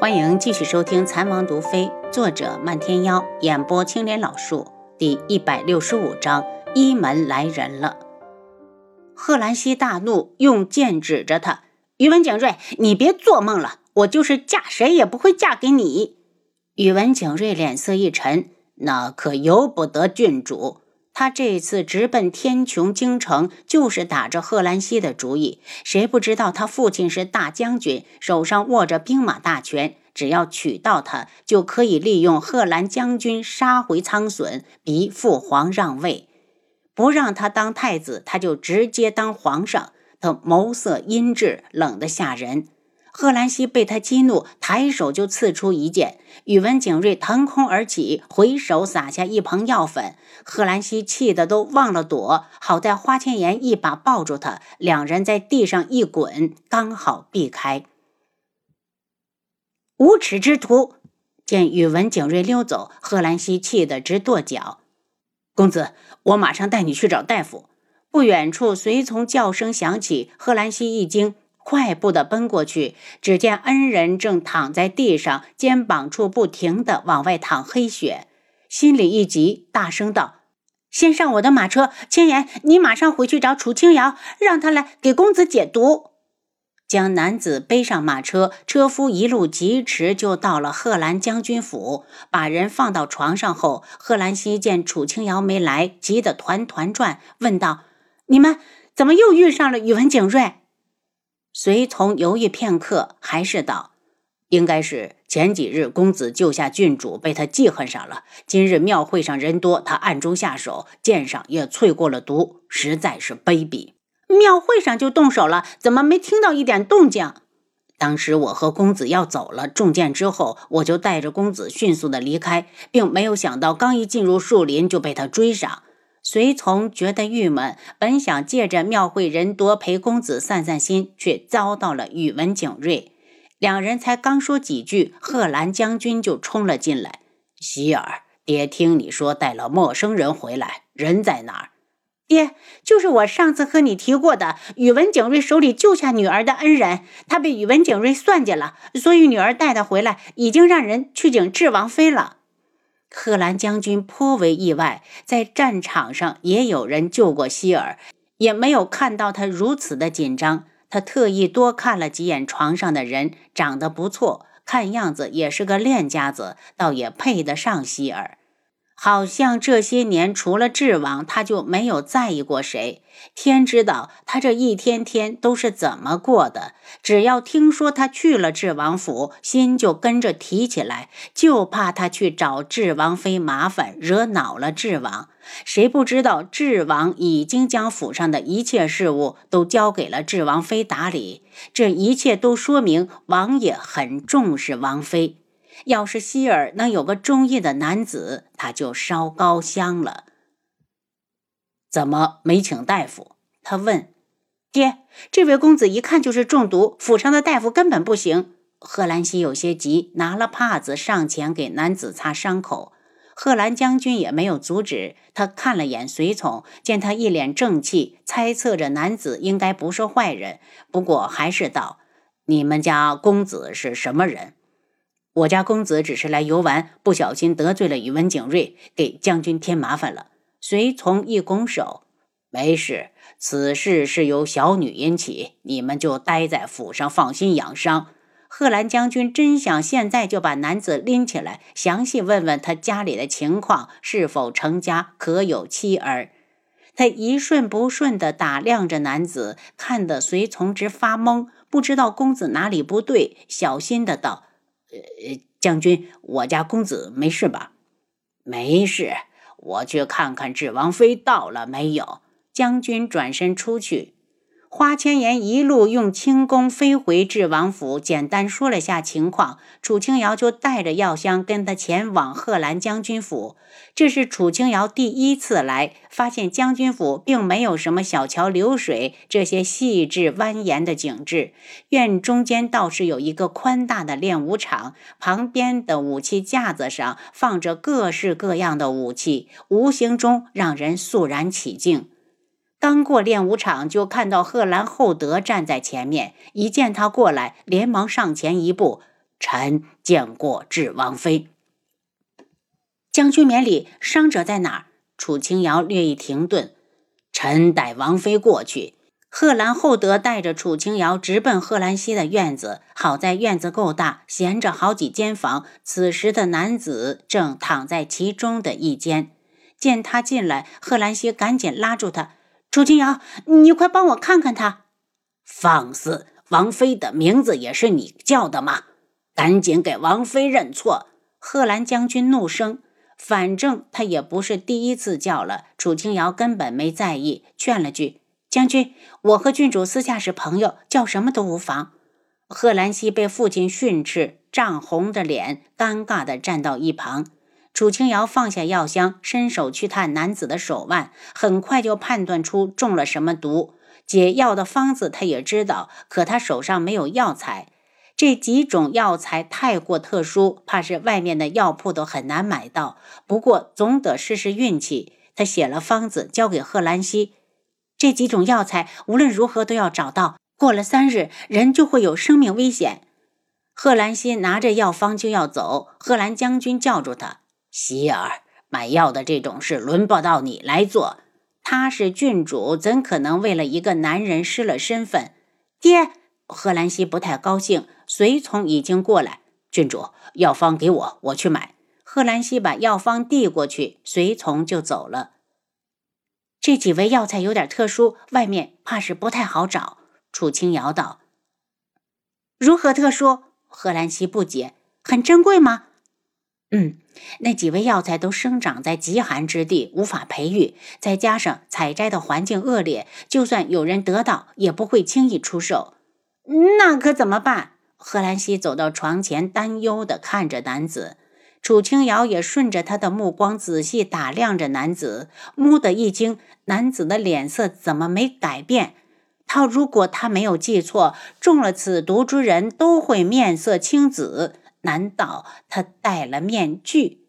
欢迎继续收听《残王毒妃》，作者漫天妖，演播青莲老树，第一百六十五章：一门来人了。贺兰溪大怒，用剑指着他：“宇文景睿，你别做梦了！我就是嫁谁也不会嫁给你。”宇文景睿脸色一沉：“那可由不得郡主。”他这次直奔天穹京城，就是打着贺兰溪的主意。谁不知道他父亲是大将军，手上握着兵马大权，只要娶到她，就可以利用贺兰将军杀回苍隼，逼父皇让位。不让他当太子，他就直接当皇上。他眸色阴鸷，冷得吓人。贺兰溪被他激怒，抬手就刺出一剑。宇文景睿腾空而起，回手撒下一盆药粉。贺兰溪气得都忘了躲，好在花千颜一把抱住他，两人在地上一滚，刚好避开。无耻之徒！见宇文景睿溜走，贺兰溪气得直跺脚。公子，我马上带你去找大夫。不远处，随从叫声响起，贺兰溪一惊。快步的奔过去，只见恩人正躺在地上，肩膀处不停的往外淌黑血，心里一急，大声道：“先上我的马车，千言，你马上回去找楚清瑶，让他来给公子解毒。”将男子背上马车，车夫一路疾驰，就到了贺兰将军府。把人放到床上后，贺兰溪见楚清瑶没来，急得团团转，问道：“你们怎么又遇上了宇文景睿？”随从犹豫片刻，还是道：“应该是前几日公子救下郡主，被他记恨上了。今日庙会上人多，他暗中下手，剑上也淬过了毒，实在是卑鄙。庙会上就动手了，怎么没听到一点动静？当时我和公子要走了，中箭之后，我就带着公子迅速的离开，并没有想到刚一进入树林就被他追上。”随从觉得郁闷，本想借着庙会人多陪公子散散心，却遭到了宇文景睿。两人才刚说几句，贺兰将军就冲了进来。希儿，爹听你说带了陌生人回来，人在哪儿？爹，就是我上次和你提过的宇文景睿手里救下女儿的恩人，他被宇文景睿算计了，所以女儿带他回来，已经让人去请智王妃了。贺兰将军颇为意外，在战场上也有人救过希尔，也没有看到他如此的紧张。他特意多看了几眼床上的人，长得不错，看样子也是个练家子，倒也配得上希尔。好像这些年除了智王，他就没有在意过谁。天知道他这一天天都是怎么过的。只要听说他去了智王府，心就跟着提起来，就怕他去找智王妃麻烦，惹恼了智王。谁不知道智王已经将府上的一切事务都交给了智王妃打理？这一切都说明王爷很重视王妃。要是希尔能有个中意的男子，他就烧高香了。怎么没请大夫？他问。爹，这位公子一看就是中毒，府上的大夫根本不行。贺兰西有些急，拿了帕子上前给男子擦伤口。贺兰将军也没有阻止，他看了眼随从，见他一脸正气，猜测着男子应该不是坏人，不过还是道：“你们家公子是什么人？”我家公子只是来游玩，不小心得罪了宇文景睿，给将军添麻烦了。随从一拱手，没事，此事是由小女引起，你们就待在府上放心养伤。贺兰将军真想现在就把男子拎起来，详细问问他家里的情况，是否成家，可有妻儿。他一顺不顺地打量着男子，看得随从直发懵，不知道公子哪里不对，小心的道。呃，将军，我家公子没事吧？没事，我去看看智王妃到了没有。将军转身出去。花千颜一路用轻功飞回智王府，简单说了下情况。楚清瑶就带着药箱跟他前往贺兰将军府。这是楚清瑶第一次来，发现将军府并没有什么小桥流水这些细致蜿蜒的景致。院中间倒是有一个宽大的练武场，旁边的武器架子上放着各式各样的武器，无形中让人肃然起敬。刚过练武场，就看到贺兰厚德站在前面。一见他过来，连忙上前一步：“臣见过智王妃。将军免礼，伤者在哪儿？楚清瑶略一停顿，臣带王妃过去。贺兰厚德带着楚清瑶直奔贺兰溪的院子。好在院子够大，闲着好几间房。此时的男子正躺在其中的一间。见他进来，贺兰溪赶紧拉住他：“楚清瑶，你快帮我看看他。”放肆！王妃的名字也是你叫的吗？赶紧给王妃认错！贺兰将军怒声。反正他也不是第一次叫了。楚清瑶根本没在意，劝了句。将军，我和郡主私下是朋友，叫什么都无妨。贺兰溪被父亲训斥，涨红着脸，尴尬地站到一旁。楚清瑶放下药箱，伸手去探男子的手腕，很快就判断出中了什么毒。解药的方子他也知道，可他手上没有药材。这几种药材太过特殊，怕是外面的药铺都很难买到。不过总得试试运气。他写了方子，交给贺兰溪。这几种药材无论如何都要找到，过了三日，人就会有生命危险。贺兰溪拿着药方就要走，贺兰将军叫住他：“希儿，买药的这种事轮不到你来做。他是郡主，怎可能为了一个男人失了身份？”爹，贺兰溪不太高兴。随从已经过来，郡主，药方给我，我去买。贺兰溪把药方递过去，随从就走了。这几味药材有点特殊，外面怕是不太好找。楚清瑶道：“如何特殊？”贺兰溪不解：“很珍贵吗？”“嗯，那几味药材都生长在极寒之地，无法培育，再加上采摘的环境恶劣，就算有人得到，也不会轻易出售。那可怎么办？”贺兰溪走到床前，担忧地看着男子。楚清瑶也顺着他的目光仔细打量着男子，蓦地一惊，男子的脸色怎么没改变？他如果他没有记错，中了此毒之人都会面色青紫，难道他戴了面具？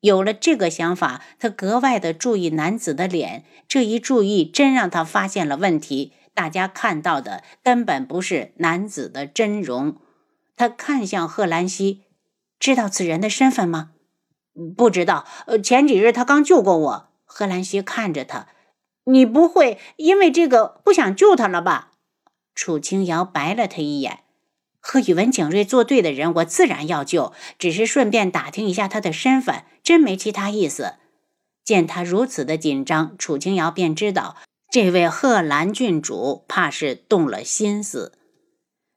有了这个想法，他格外的注意男子的脸。这一注意真让他发现了问题。大家看到的根本不是男子的真容。他看向贺兰溪。知道此人的身份吗？不知道。呃，前几日他刚救过我。贺兰溪看着他，你不会因为这个不想救他了吧？楚清瑶白了他一眼。和宇文景睿作对的人，我自然要救，只是顺便打听一下他的身份，真没其他意思。见他如此的紧张，楚清瑶便知道这位贺兰郡主怕是动了心思。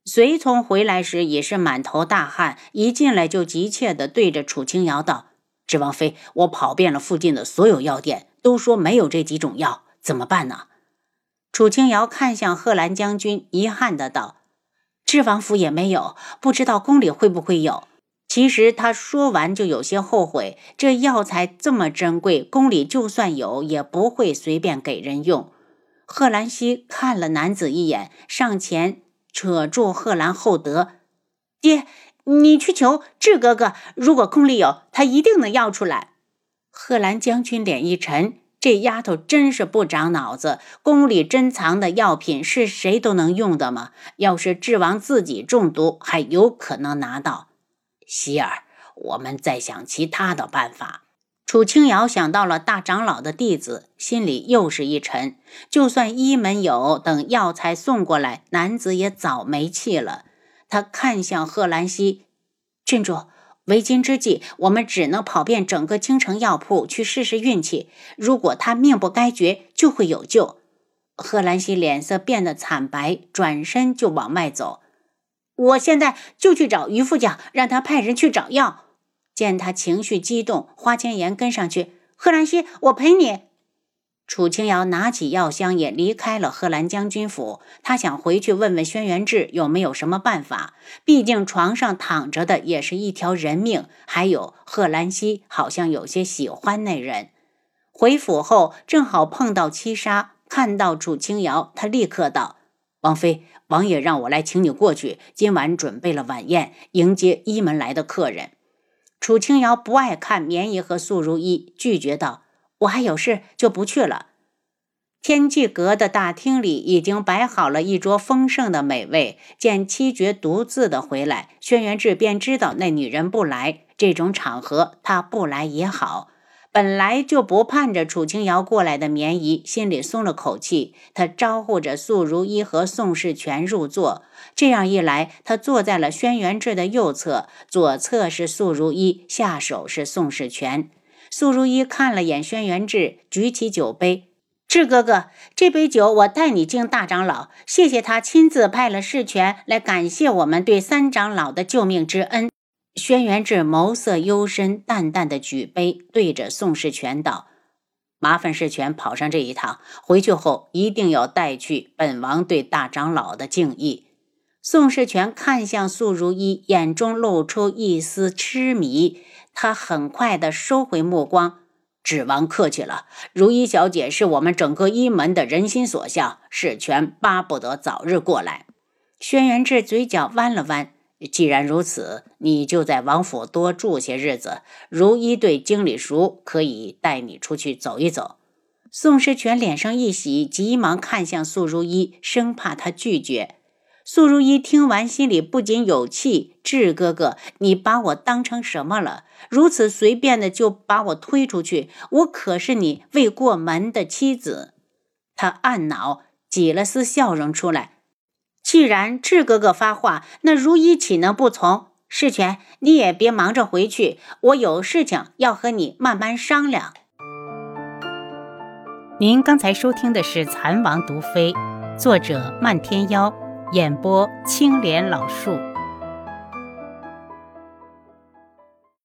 随从回来时也是满头大汗，一进来就急切地对着楚清瑶道：“指王妃，我跑遍了附近的所有药店，都说没有这几种药，怎么办呢？”楚清瑶看向贺兰将军，遗憾的道：“智王府也没有，不知道宫里会不会有。”其实他说完就有些后悔，这药材这么珍贵，宫里就算有，也不会随便给人用。贺兰溪看了男子一眼，上前。扯住贺兰厚德，爹，你去求智哥哥，如果宫里有，他一定能要出来。贺兰将军脸一沉，这丫头真是不长脑子。宫里珍藏的药品是谁都能用的吗？要是智王自己中毒，还有可能拿到。希儿，我们再想其他的办法。楚清瑶想到了大长老的弟子，心里又是一沉。就算一门有等药材送过来，男子也早没气了。他看向贺兰溪郡主，为今之计，我们只能跑遍整个京城药铺去试试运气。如果他命不该绝，就会有救。贺兰溪脸色变得惨白，转身就往外走。我现在就去找于副将，让他派人去找药。见他情绪激动，花千颜跟上去。贺兰溪，我陪你。楚清瑶拿起药箱，也离开了贺兰将军府。他想回去问问轩辕志有没有什么办法。毕竟床上躺着的也是一条人命，还有贺兰溪好像有些喜欢那人。回府后正好碰到七杀，看到楚清瑶，他立刻道：“王妃，王爷让我来请你过去。今晚准备了晚宴，迎接一门来的客人。”楚清瑶不爱看绵衣和素如意，拒绝道：“我还有事，就不去了。”天际阁的大厅里已经摆好了一桌丰盛的美味。见七绝独自的回来，轩辕志便知道那女人不来。这种场合，他不来也好。本来就不盼着楚清瑶过来的绵姨，心里松了口气。他招呼着素如一和宋世全入座。这样一来，他坐在了轩辕志的右侧，左侧是素如一，下手是宋世全。苏如一看了眼轩辕志，举起酒杯。智哥哥，这杯酒我代你敬大长老，谢谢他亲自派了世权来感谢我们对三长老的救命之恩。轩辕志眸色幽深，淡淡的举杯，对着宋世权道：“麻烦世权跑上这一趟，回去后一定要带去本王对大长老的敬意。”宋世权看向素如一，眼中露出一丝痴迷，他很快的收回目光。指王客气了，如一小姐是我们整个一门的人心所向，世权巴不得早日过来。轩辕志嘴角弯了弯，既然如此，你就在王府多住些日子。如一对经理熟，可以带你出去走一走。宋世权脸上一喜，急忙看向素如一，生怕他拒绝。素如一听完，心里不禁有气：“智哥哥，你把我当成什么了？如此随便的就把我推出去？我可是你未过门的妻子。”他暗恼，挤了丝笑容出来：“既然智哥哥发话，那如一岂能不从？世权，你也别忙着回去，我有事情要和你慢慢商量。”您刚才收听的是《蚕王毒妃》，作者漫天妖。演播：青莲老树。